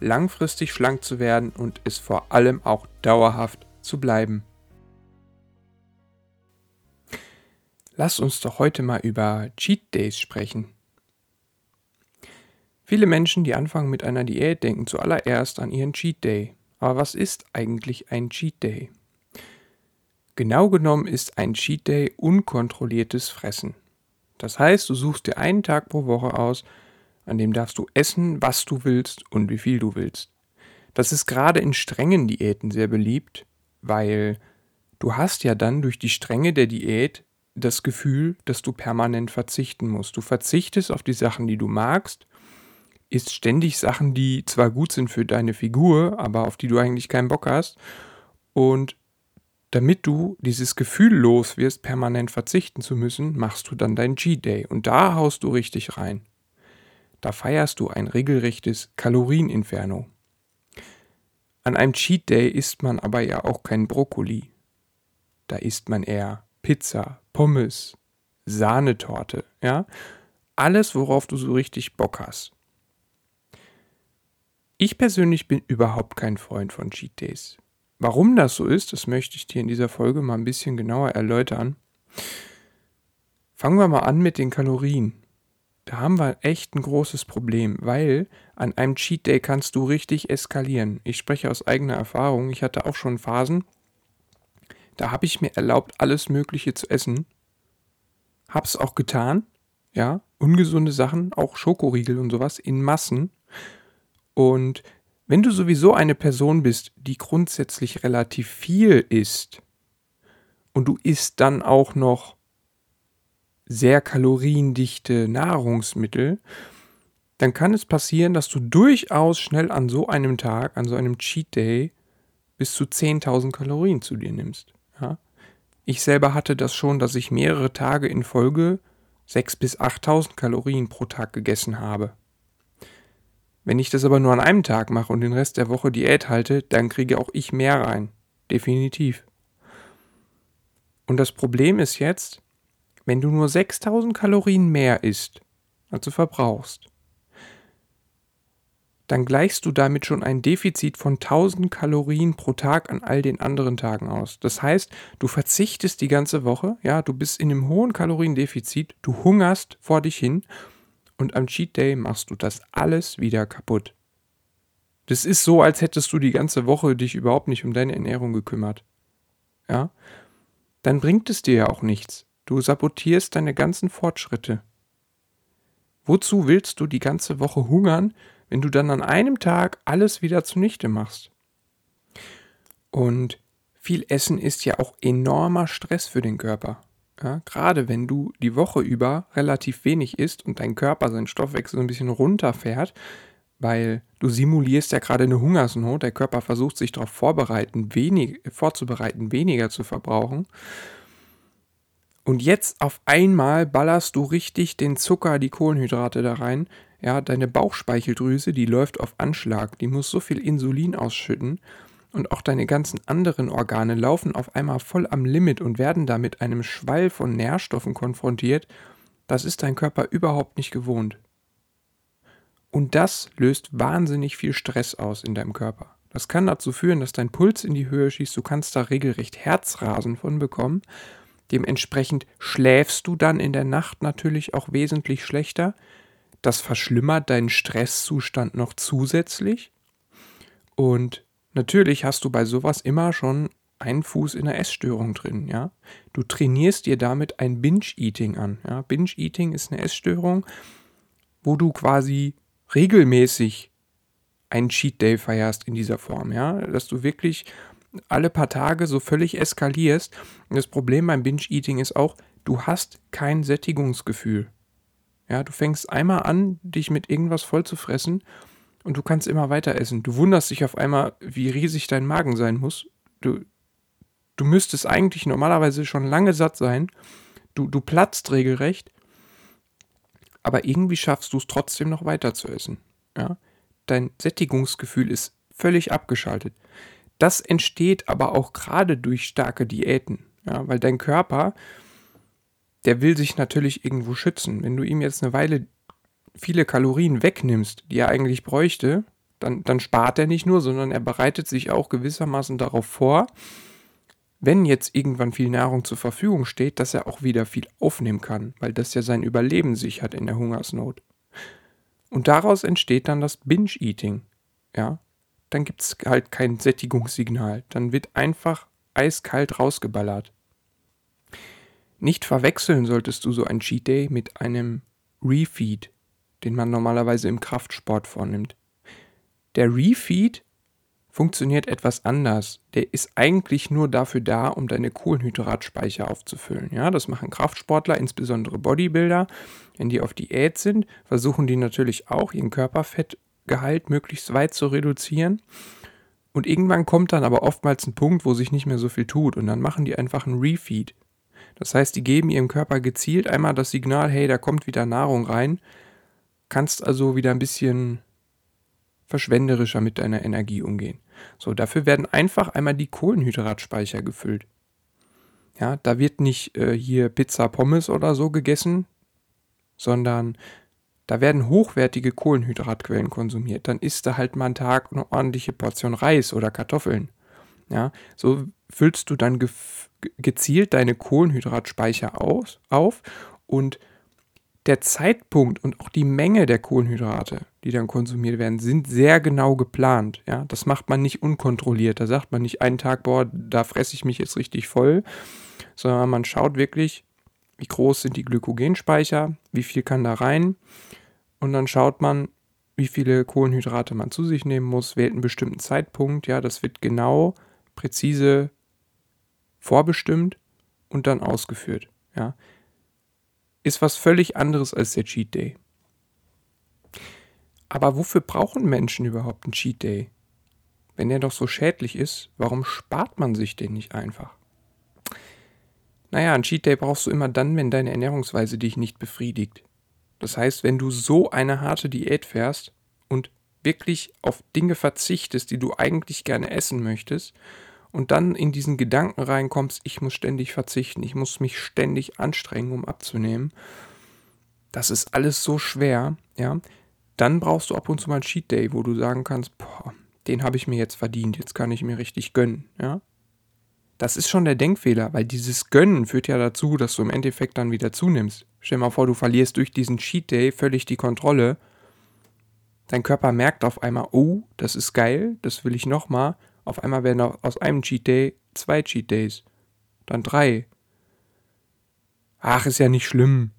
langfristig schlank zu werden und es vor allem auch dauerhaft zu bleiben. Lass uns doch heute mal über Cheat Days sprechen. Viele Menschen, die anfangen mit einer Diät, denken zuallererst an ihren Cheat Day. Aber was ist eigentlich ein Cheat Day? Genau genommen ist ein Cheat Day unkontrolliertes Fressen. Das heißt, du suchst dir einen Tag pro Woche aus, an dem darfst du essen, was du willst und wie viel du willst. Das ist gerade in strengen Diäten sehr beliebt, weil du hast ja dann durch die Strenge der Diät das Gefühl, dass du permanent verzichten musst. Du verzichtest auf die Sachen, die du magst, isst ständig Sachen, die zwar gut sind für deine Figur, aber auf die du eigentlich keinen Bock hast und damit du dieses Gefühl los wirst, permanent verzichten zu müssen, machst du dann deinen G-Day und da haust du richtig rein. Da feierst du ein regelrechtes Kalorieninferno. An einem Cheat Day isst man aber ja auch kein Brokkoli. Da isst man eher Pizza, Pommes, Sahnetorte, ja? Alles, worauf du so richtig Bock hast. Ich persönlich bin überhaupt kein Freund von Cheat Days. Warum das so ist, das möchte ich dir in dieser Folge mal ein bisschen genauer erläutern. Fangen wir mal an mit den Kalorien. Da haben wir echt ein großes Problem, weil an einem Cheat Day kannst du richtig eskalieren. Ich spreche aus eigener Erfahrung. Ich hatte auch schon Phasen, da habe ich mir erlaubt, alles Mögliche zu essen. Hab's auch getan, ja, ungesunde Sachen, auch Schokoriegel und sowas in Massen. Und wenn du sowieso eine Person bist, die grundsätzlich relativ viel isst und du isst dann auch noch sehr kaloriendichte Nahrungsmittel, dann kann es passieren, dass du durchaus schnell an so einem Tag, an so einem Cheat Day, bis zu 10.000 Kalorien zu dir nimmst. Ja? Ich selber hatte das schon, dass ich mehrere Tage in Folge 6.000 bis 8.000 Kalorien pro Tag gegessen habe. Wenn ich das aber nur an einem Tag mache und den Rest der Woche Diät halte, dann kriege auch ich mehr rein. Definitiv. Und das Problem ist jetzt, wenn du nur 6000 Kalorien mehr isst, als du verbrauchst, dann gleichst du damit schon ein Defizit von 1000 Kalorien pro Tag an all den anderen Tagen aus. Das heißt, du verzichtest die ganze Woche, ja, du bist in einem hohen Kaloriendefizit, du hungerst vor dich hin und am Cheat Day machst du das alles wieder kaputt. Das ist so, als hättest du die ganze Woche dich überhaupt nicht um deine Ernährung gekümmert. Ja? Dann bringt es dir ja auch nichts. Du sabotierst deine ganzen Fortschritte. Wozu willst du die ganze Woche hungern, wenn du dann an einem Tag alles wieder zunichte machst? Und viel Essen ist ja auch enormer Stress für den Körper. Ja, gerade wenn du die Woche über relativ wenig isst und dein Körper seinen Stoffwechsel ein bisschen runterfährt, weil du simulierst ja gerade eine Hungersnot, der Körper versucht sich darauf vorbereiten, wenig, vorzubereiten, weniger zu verbrauchen. Und jetzt auf einmal ballerst du richtig den Zucker, die Kohlenhydrate da rein. Ja, deine Bauchspeicheldrüse, die läuft auf Anschlag, die muss so viel Insulin ausschütten und auch deine ganzen anderen Organe laufen auf einmal voll am Limit und werden da mit einem Schwall von Nährstoffen konfrontiert, das ist dein Körper überhaupt nicht gewohnt. Und das löst wahnsinnig viel Stress aus in deinem Körper. Das kann dazu führen, dass dein Puls in die Höhe schießt, du kannst da regelrecht Herzrasen von bekommen. Dementsprechend schläfst du dann in der Nacht natürlich auch wesentlich schlechter. Das verschlimmert deinen Stresszustand noch zusätzlich. Und Natürlich hast du bei sowas immer schon einen Fuß in der Essstörung drin, ja. Du trainierst dir damit ein Binge-Eating an. Ja? Binge-Eating ist eine Essstörung, wo du quasi regelmäßig einen Cheat Day feierst in dieser Form, ja, dass du wirklich alle paar Tage so völlig eskalierst. Und das Problem beim Binge-Eating ist auch, du hast kein Sättigungsgefühl. Ja, du fängst einmal an, dich mit irgendwas voll zu fressen und du kannst immer weiter essen. Du wunderst dich auf einmal, wie riesig dein Magen sein muss. Du, du müsstest eigentlich normalerweise schon lange satt sein. Du, du platzt regelrecht. Aber irgendwie schaffst du es trotzdem noch weiter zu essen. Ja? Dein Sättigungsgefühl ist völlig abgeschaltet. Das entsteht aber auch gerade durch starke Diäten. Ja? Weil dein Körper, der will sich natürlich irgendwo schützen. Wenn du ihm jetzt eine Weile viele Kalorien wegnimmst, die er eigentlich bräuchte, dann, dann spart er nicht nur, sondern er bereitet sich auch gewissermaßen darauf vor, wenn jetzt irgendwann viel Nahrung zur Verfügung steht, dass er auch wieder viel aufnehmen kann, weil das ja sein Überleben sichert in der Hungersnot. Und daraus entsteht dann das Binge-Eating. Ja, dann gibt es halt kein Sättigungssignal. Dann wird einfach eiskalt rausgeballert. Nicht verwechseln solltest du so ein Cheat Day mit einem Refeed den man normalerweise im Kraftsport vornimmt. Der Refeed funktioniert etwas anders. Der ist eigentlich nur dafür da, um deine Kohlenhydratspeicher aufzufüllen. Ja, das machen Kraftsportler, insbesondere Bodybuilder. Wenn die auf Diät sind, versuchen die natürlich auch, ihren Körperfettgehalt möglichst weit zu reduzieren. Und irgendwann kommt dann aber oftmals ein Punkt, wo sich nicht mehr so viel tut. Und dann machen die einfach einen Refeed. Das heißt, die geben ihrem Körper gezielt einmal das Signal, hey, da kommt wieder Nahrung rein kannst also wieder ein bisschen verschwenderischer mit deiner Energie umgehen. So, dafür werden einfach einmal die Kohlenhydratspeicher gefüllt. Ja, da wird nicht äh, hier Pizza, Pommes oder so gegessen, sondern da werden hochwertige Kohlenhydratquellen konsumiert. Dann isst du halt mal einen Tag eine ordentliche Portion Reis oder Kartoffeln. Ja, so füllst du dann gezielt deine Kohlenhydratspeicher aus, auf und der Zeitpunkt und auch die Menge der Kohlenhydrate, die dann konsumiert werden, sind sehr genau geplant. Ja, das macht man nicht unkontrolliert. Da sagt man nicht einen Tag, boah, da fresse ich mich jetzt richtig voll, sondern man schaut wirklich, wie groß sind die Glykogenspeicher, wie viel kann da rein und dann schaut man, wie viele Kohlenhydrate man zu sich nehmen muss, wählt einen bestimmten Zeitpunkt. Ja, das wird genau, präzise vorbestimmt und dann ausgeführt. Ja, ist was völlig anderes als der Cheat Day. Aber wofür brauchen Menschen überhaupt einen Cheat Day? Wenn er doch so schädlich ist, warum spart man sich den nicht einfach? Naja, einen Cheat Day brauchst du immer dann, wenn deine Ernährungsweise dich nicht befriedigt. Das heißt, wenn du so eine harte Diät fährst und wirklich auf Dinge verzichtest, die du eigentlich gerne essen möchtest, und dann in diesen Gedanken reinkommst, ich muss ständig verzichten, ich muss mich ständig anstrengen, um abzunehmen, das ist alles so schwer, ja, dann brauchst du ab und zu mal einen Cheat Day, wo du sagen kannst, boah, den habe ich mir jetzt verdient, jetzt kann ich mir richtig gönnen, ja. Das ist schon der Denkfehler, weil dieses Gönnen führt ja dazu, dass du im Endeffekt dann wieder zunimmst. Stell dir mal vor, du verlierst durch diesen Cheat Day völlig die Kontrolle. Dein Körper merkt auf einmal, oh, das ist geil, das will ich nochmal. Auf einmal werden aus einem Cheat Day zwei Cheat Days. Dann drei. Ach, ist ja nicht schlimm.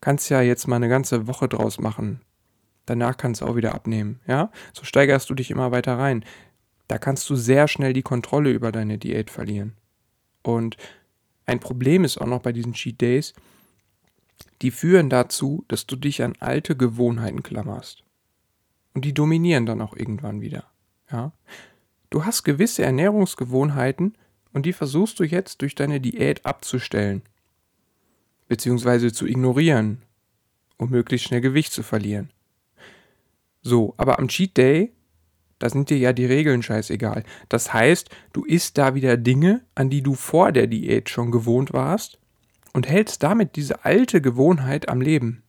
Kannst ja jetzt mal eine ganze Woche draus machen. Danach kannst du auch wieder abnehmen, ja? So steigerst du dich immer weiter rein. Da kannst du sehr schnell die Kontrolle über deine Diät verlieren. Und ein Problem ist auch noch bei diesen Cheat Days, die führen dazu, dass du dich an alte Gewohnheiten klammerst. Und die dominieren dann auch irgendwann wieder. Ja? Du hast gewisse Ernährungsgewohnheiten und die versuchst du jetzt durch deine Diät abzustellen, beziehungsweise zu ignorieren, um möglichst schnell Gewicht zu verlieren. So, aber am Cheat Day, da sind dir ja die Regeln scheißegal. Das heißt, du isst da wieder Dinge, an die du vor der Diät schon gewohnt warst und hältst damit diese alte Gewohnheit am Leben,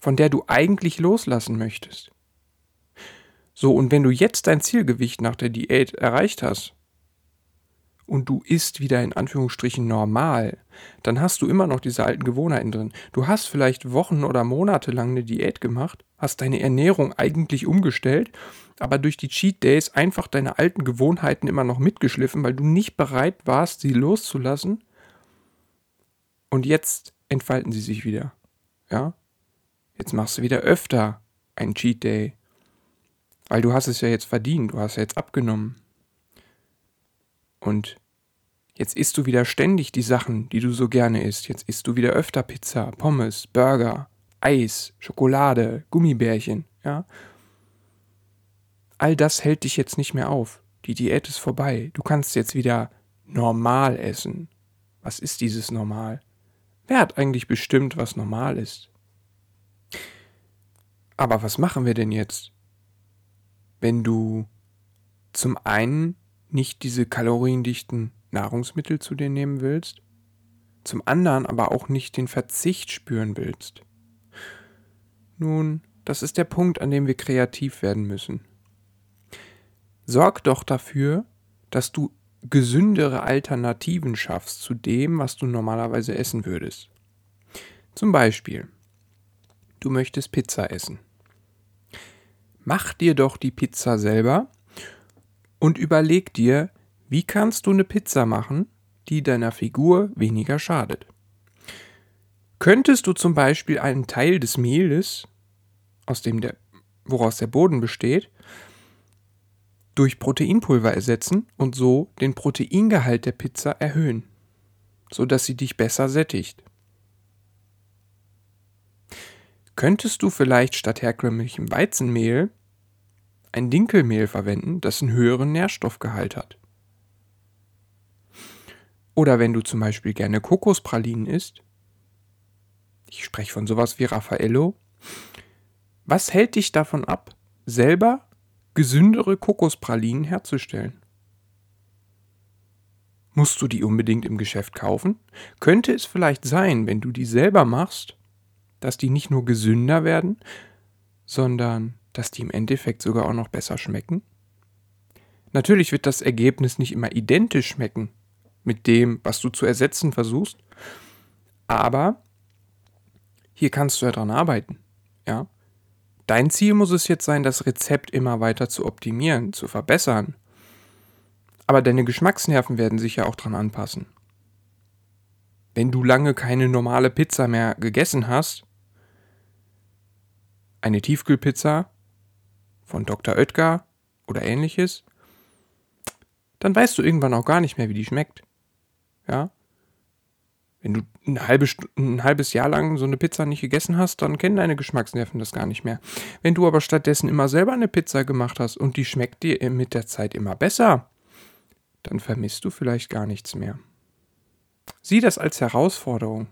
von der du eigentlich loslassen möchtest. So, und wenn du jetzt dein Zielgewicht nach der Diät erreicht hast und du isst wieder in Anführungsstrichen normal, dann hast du immer noch diese alten Gewohnheiten drin. Du hast vielleicht Wochen oder Monate lang eine Diät gemacht, hast deine Ernährung eigentlich umgestellt, aber durch die Cheat Days einfach deine alten Gewohnheiten immer noch mitgeschliffen, weil du nicht bereit warst, sie loszulassen. Und jetzt entfalten sie sich wieder. Ja? Jetzt machst du wieder öfter einen Cheat Day weil du hast es ja jetzt verdient, du hast ja jetzt abgenommen. Und jetzt isst du wieder ständig die Sachen, die du so gerne isst. Jetzt isst du wieder öfter Pizza, Pommes, Burger, Eis, Schokolade, Gummibärchen, ja? all das hält dich jetzt nicht mehr auf. Die Diät ist vorbei. Du kannst jetzt wieder normal essen. Was ist dieses Normal? Wer hat eigentlich bestimmt, was normal ist? Aber was machen wir denn jetzt, wenn du zum einen nicht diese kaloriendichten Nahrungsmittel zu dir nehmen willst, zum anderen aber auch nicht den Verzicht spüren willst? Nun, das ist der Punkt, an dem wir kreativ werden müssen. Sorg doch dafür, dass du gesündere Alternativen schaffst zu dem, was du normalerweise essen würdest. Zum Beispiel, du möchtest Pizza essen. Mach dir doch die Pizza selber und überleg dir, wie kannst du eine Pizza machen, die deiner Figur weniger schadet. Könntest du zum Beispiel einen Teil des Mehles, aus dem der, woraus der Boden besteht, durch Proteinpulver ersetzen und so den Proteingehalt der Pizza erhöhen, sodass sie dich besser sättigt. Könntest du vielleicht statt herkömmlichem Weizenmehl ein Dinkelmehl verwenden, das einen höheren Nährstoffgehalt hat? Oder wenn du zum Beispiel gerne Kokospralinen isst, ich spreche von sowas wie Raffaello, was hält dich davon ab, selber gesündere Kokospralinen herzustellen. Musst du die unbedingt im Geschäft kaufen? Könnte es vielleicht sein, wenn du die selber machst, dass die nicht nur gesünder werden, sondern dass die im Endeffekt sogar auch noch besser schmecken? Natürlich wird das Ergebnis nicht immer identisch schmecken mit dem, was du zu ersetzen versuchst, aber hier kannst du ja dran arbeiten, ja? Dein Ziel muss es jetzt sein, das Rezept immer weiter zu optimieren, zu verbessern. Aber deine Geschmacksnerven werden sich ja auch dran anpassen. Wenn du lange keine normale Pizza mehr gegessen hast, eine Tiefkühlpizza von Dr. Oetker oder ähnliches, dann weißt du irgendwann auch gar nicht mehr, wie die schmeckt. Ja? Wenn du ein, halbe, ein halbes Jahr lang so eine Pizza nicht gegessen hast, dann kennen deine Geschmacksnerven das gar nicht mehr. Wenn du aber stattdessen immer selber eine Pizza gemacht hast und die schmeckt dir mit der Zeit immer besser, dann vermisst du vielleicht gar nichts mehr. Sieh das als Herausforderung.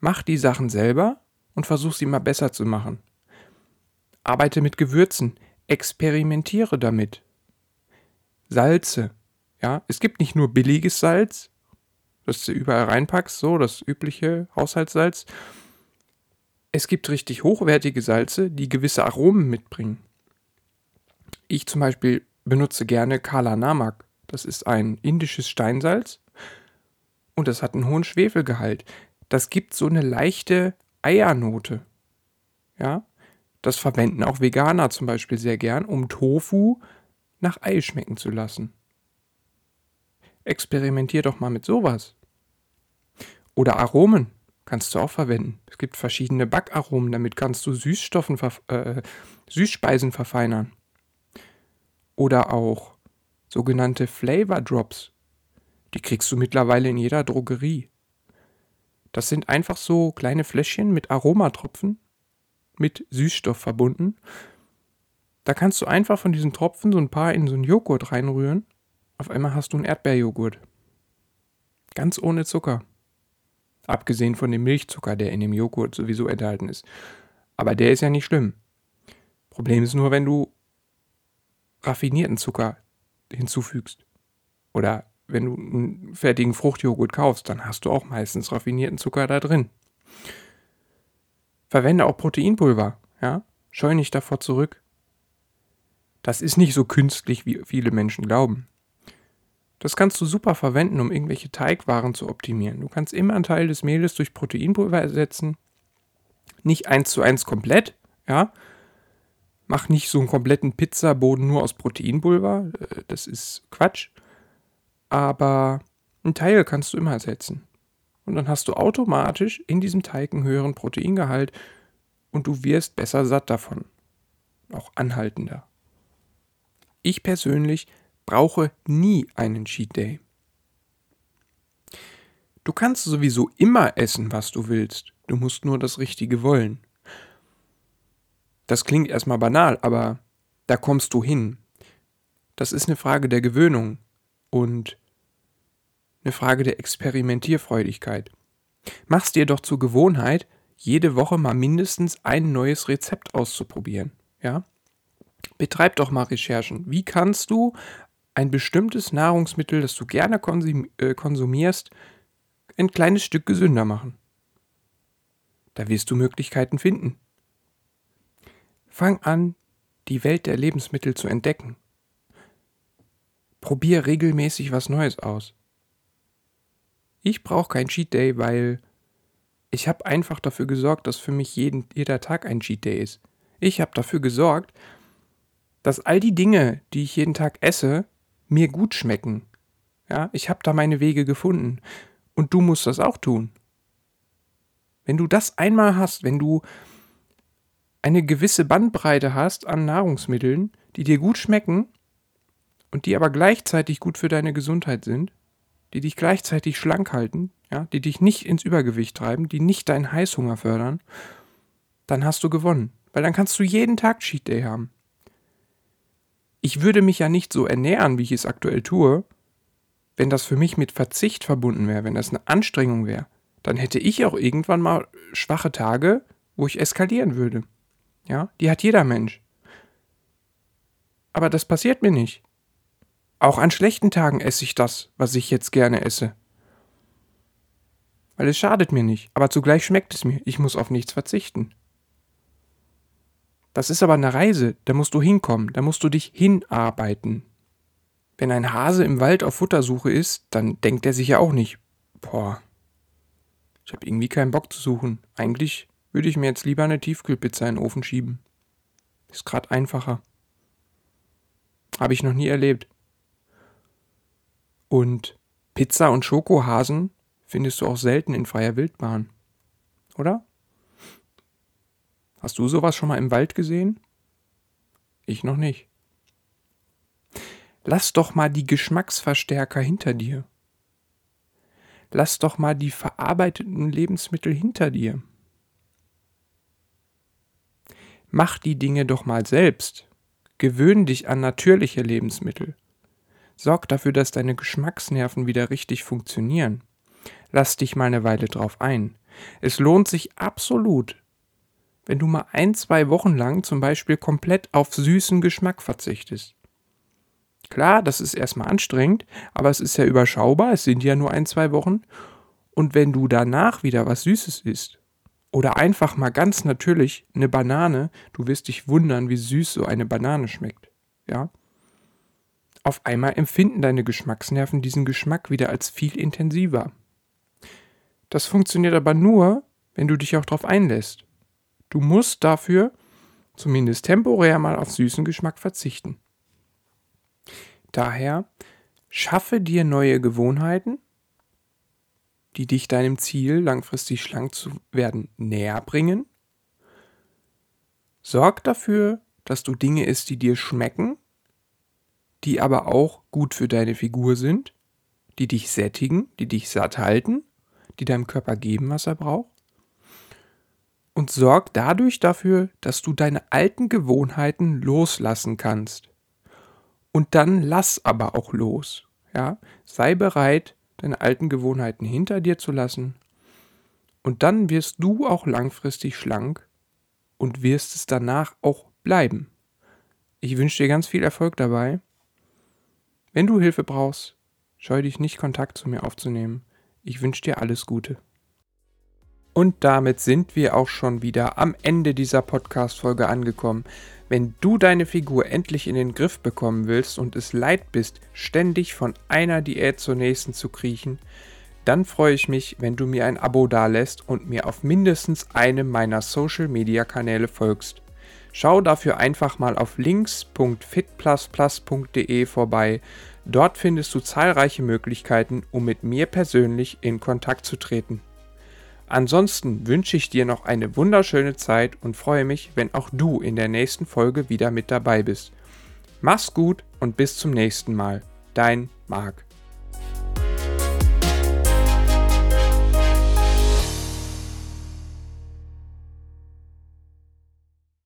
Mach die Sachen selber und versuch sie mal besser zu machen. Arbeite mit Gewürzen, experimentiere damit. Salze. Ja, es gibt nicht nur billiges Salz, das du überall reinpackst, so das übliche Haushaltssalz. Es gibt richtig hochwertige Salze, die gewisse Aromen mitbringen. Ich zum Beispiel benutze gerne Kala Namak. Das ist ein indisches Steinsalz und das hat einen hohen Schwefelgehalt. Das gibt so eine leichte Eiernote. Ja, das verwenden auch Veganer zum Beispiel sehr gern, um Tofu nach Ei schmecken zu lassen. Experimentier doch mal mit sowas. Oder Aromen kannst du auch verwenden. Es gibt verschiedene Backaromen, damit kannst du Süßstoffen, äh, Süßspeisen verfeinern. Oder auch sogenannte Flavor Drops. Die kriegst du mittlerweile in jeder Drogerie. Das sind einfach so kleine Fläschchen mit Aromatropfen, mit Süßstoff verbunden. Da kannst du einfach von diesen Tropfen so ein paar in so einen Joghurt reinrühren auf einmal hast du einen Erdbeerjoghurt. Ganz ohne Zucker. Abgesehen von dem Milchzucker, der in dem Joghurt sowieso enthalten ist. Aber der ist ja nicht schlimm. Problem ist nur, wenn du raffinierten Zucker hinzufügst. Oder wenn du einen fertigen Fruchtjoghurt kaufst, dann hast du auch meistens raffinierten Zucker da drin. Verwende auch Proteinpulver, ja? Scheu nicht davor zurück. Das ist nicht so künstlich, wie viele Menschen glauben. Das kannst du super verwenden, um irgendwelche Teigwaren zu optimieren. Du kannst immer einen Teil des Mehles durch Proteinpulver ersetzen. Nicht eins zu eins komplett, ja. Mach nicht so einen kompletten Pizzaboden nur aus Proteinpulver. Äh, das ist Quatsch. Aber einen Teil kannst du immer ersetzen. Und dann hast du automatisch in diesem Teig einen höheren Proteingehalt und du wirst besser satt davon. Auch anhaltender. Ich persönlich brauche nie einen Cheat Day. Du kannst sowieso immer essen, was du willst. Du musst nur das Richtige wollen. Das klingt erstmal banal, aber da kommst du hin. Das ist eine Frage der Gewöhnung und eine Frage der Experimentierfreudigkeit. Mach's dir doch zur Gewohnheit, jede Woche mal mindestens ein neues Rezept auszuprobieren. Ja? Betreib doch mal Recherchen. Wie kannst du ein bestimmtes Nahrungsmittel, das du gerne äh, konsumierst, ein kleines Stück gesünder machen? Da wirst du Möglichkeiten finden. Fang an, die Welt der Lebensmittel zu entdecken. Probier regelmäßig was Neues aus. Ich brauche kein Cheat Day, weil ich habe einfach dafür gesorgt, dass für mich jeden, jeder Tag ein Cheat Day ist. Ich habe dafür gesorgt, dass all die Dinge, die ich jeden Tag esse, mir gut schmecken. Ja, ich habe da meine Wege gefunden. Und du musst das auch tun. Wenn du das einmal hast, wenn du eine gewisse Bandbreite hast an Nahrungsmitteln, die dir gut schmecken und die aber gleichzeitig gut für deine Gesundheit sind, die dich gleichzeitig schlank halten, ja, die dich nicht ins Übergewicht treiben, die nicht deinen Heißhunger fördern, dann hast du gewonnen. Weil dann kannst du jeden Tag Cheat Day haben. Ich würde mich ja nicht so ernähren, wie ich es aktuell tue, wenn das für mich mit Verzicht verbunden wäre, wenn das eine Anstrengung wäre. Dann hätte ich auch irgendwann mal schwache Tage, wo ich eskalieren würde. Ja, die hat jeder Mensch. Aber das passiert mir nicht. Auch an schlechten Tagen esse ich das, was ich jetzt gerne esse. Weil es schadet mir nicht, aber zugleich schmeckt es mir. Ich muss auf nichts verzichten. Das ist aber eine Reise, da musst du hinkommen, da musst du dich hinarbeiten. Wenn ein Hase im Wald auf Futtersuche ist, dann denkt er sich ja auch nicht, boah, ich habe irgendwie keinen Bock zu suchen. Eigentlich würde ich mir jetzt lieber eine Tiefkühlpizza in den Ofen schieben. Ist gerade einfacher. Habe ich noch nie erlebt. Und Pizza und Schokohasen findest du auch selten in freier Wildbahn. Oder? Hast du sowas schon mal im Wald gesehen? Ich noch nicht. Lass doch mal die Geschmacksverstärker hinter dir. Lass doch mal die verarbeiteten Lebensmittel hinter dir. Mach die Dinge doch mal selbst. Gewöhn dich an natürliche Lebensmittel. Sorg dafür, dass deine Geschmacksnerven wieder richtig funktionieren. Lass dich mal eine Weile drauf ein. Es lohnt sich absolut, wenn du mal ein, zwei Wochen lang zum Beispiel komplett auf süßen Geschmack verzichtest. Klar, das ist erstmal anstrengend, aber es ist ja überschaubar, es sind ja nur ein, zwei Wochen. Und wenn du danach wieder was Süßes isst, oder einfach mal ganz natürlich eine Banane, du wirst dich wundern, wie süß so eine Banane schmeckt. Ja? Auf einmal empfinden deine Geschmacksnerven diesen Geschmack wieder als viel intensiver. Das funktioniert aber nur, wenn du dich auch darauf einlässt. Du musst dafür zumindest temporär mal auf süßen Geschmack verzichten. Daher schaffe dir neue Gewohnheiten, die dich deinem Ziel, langfristig schlank zu werden, näher bringen. Sorg dafür, dass du Dinge isst, die dir schmecken die aber auch gut für deine Figur sind, die dich sättigen, die dich satt halten, die deinem Körper geben, was er braucht. Und sorg dadurch dafür, dass du deine alten Gewohnheiten loslassen kannst. Und dann lass aber auch los. Ja? Sei bereit, deine alten Gewohnheiten hinter dir zu lassen. Und dann wirst du auch langfristig schlank und wirst es danach auch bleiben. Ich wünsche dir ganz viel Erfolg dabei. Wenn du Hilfe brauchst, scheu dich nicht, Kontakt zu mir aufzunehmen. Ich wünsche dir alles Gute. Und damit sind wir auch schon wieder am Ende dieser Podcast-Folge angekommen. Wenn du deine Figur endlich in den Griff bekommen willst und es leid bist, ständig von einer Diät zur nächsten zu kriechen, dann freue ich mich, wenn du mir ein Abo dalässt und mir auf mindestens einem meiner Social-Media-Kanäle folgst. Schau dafür einfach mal auf links.fitplusplus.de vorbei. Dort findest du zahlreiche Möglichkeiten, um mit mir persönlich in Kontakt zu treten. Ansonsten wünsche ich dir noch eine wunderschöne Zeit und freue mich, wenn auch du in der nächsten Folge wieder mit dabei bist. Mach's gut und bis zum nächsten Mal. Dein Marc.